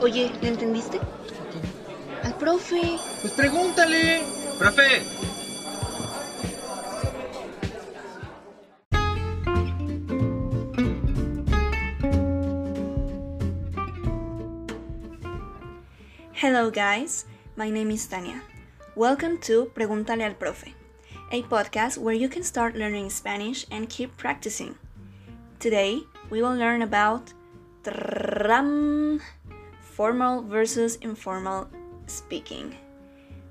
Oye, ¿le entendiste? Al profe. Pues pregúntale. Profe. Hello guys, my name is Tania. Welcome to Pregúntale al Profe, a podcast where you can start learning Spanish and keep practicing. Today, we will learn about tram, formal versus informal speaking.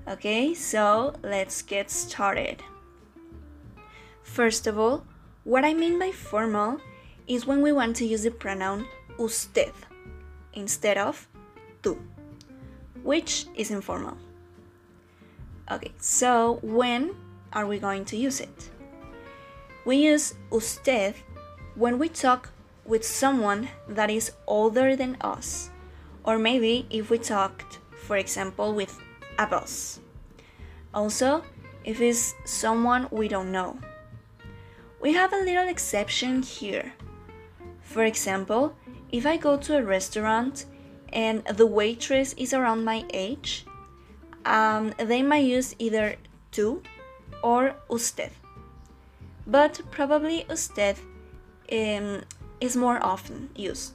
Okay, so let's get started. First of all, what I mean by formal is when we want to use the pronoun usted instead of tú, which is informal. Okay, so when are we going to use it? We use usted when we talk with someone that is older than us, or maybe if we talked, for example, with a boss. Also, if it's someone we don't know. We have a little exception here. For example, if I go to a restaurant and the waitress is around my age, um, they might use either tú or usted. But probably usted um, is more often used.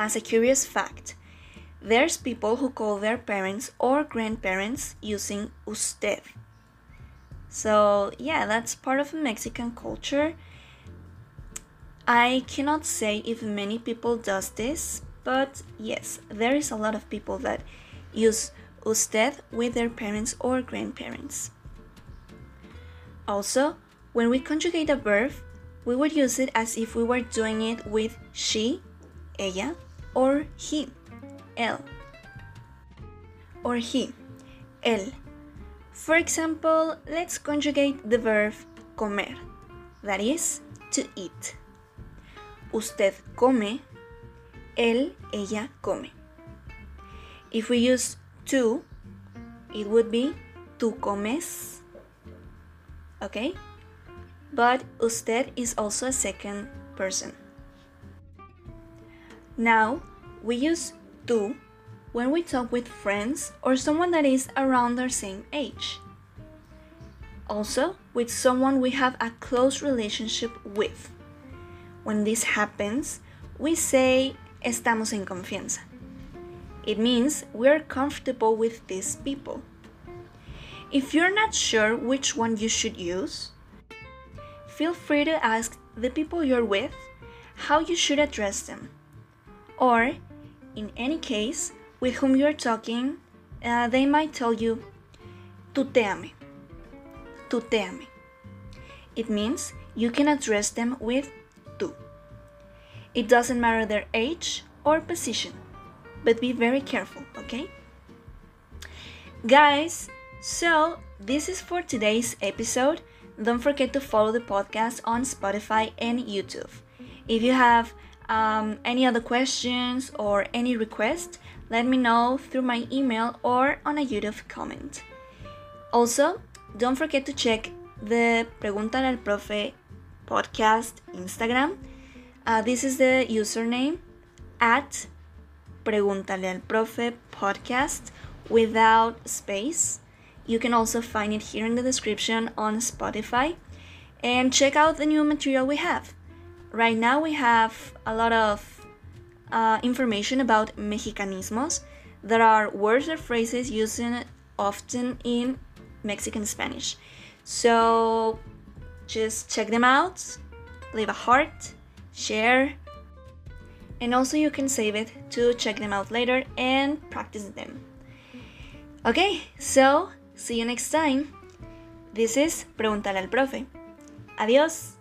As a curious fact, there's people who call their parents or grandparents using usted. So, yeah, that's part of Mexican culture. I cannot say if many people does this, but yes, there is a lot of people that use usted with their parents or grandparents. Also, when we conjugate a verb, we would use it as if we were doing it with she, ella, or he, él, or he, él. For example, let's conjugate the verb comer, that is, to eat. Usted come, él, ella come. If we use tú, it would be tú comes. Okay? But usted is also a second person. Now, we use tú when we talk with friends or someone that is around our same age. Also, with someone we have a close relationship with. When this happens, we say estamos en confianza. It means we're comfortable with these people. If you're not sure which one you should use, feel free to ask the people you're with how you should address them. Or, in any case, with whom you're talking, uh, they might tell you, tuteame. Tuteame. It means you can address them with tú. It doesn't matter their age or position, but be very careful, okay? Guys, so this is for today's episode. Don't forget to follow the podcast on Spotify and YouTube. If you have um, any other questions or any request, let me know through my email or on a YouTube comment. Also, don't forget to check the Pregúntale al Profe podcast Instagram. Uh, this is the username at Pregúntale al Profe podcast without space. You can also find it here in the description on Spotify. And check out the new material we have. Right now, we have a lot of uh, information about Mexicanismos. There are words or phrases used often in Mexican Spanish. So just check them out, leave a heart, share, and also you can save it to check them out later and practice them. Okay, so see you next time. This is Pregúntale al Profe. Adiós.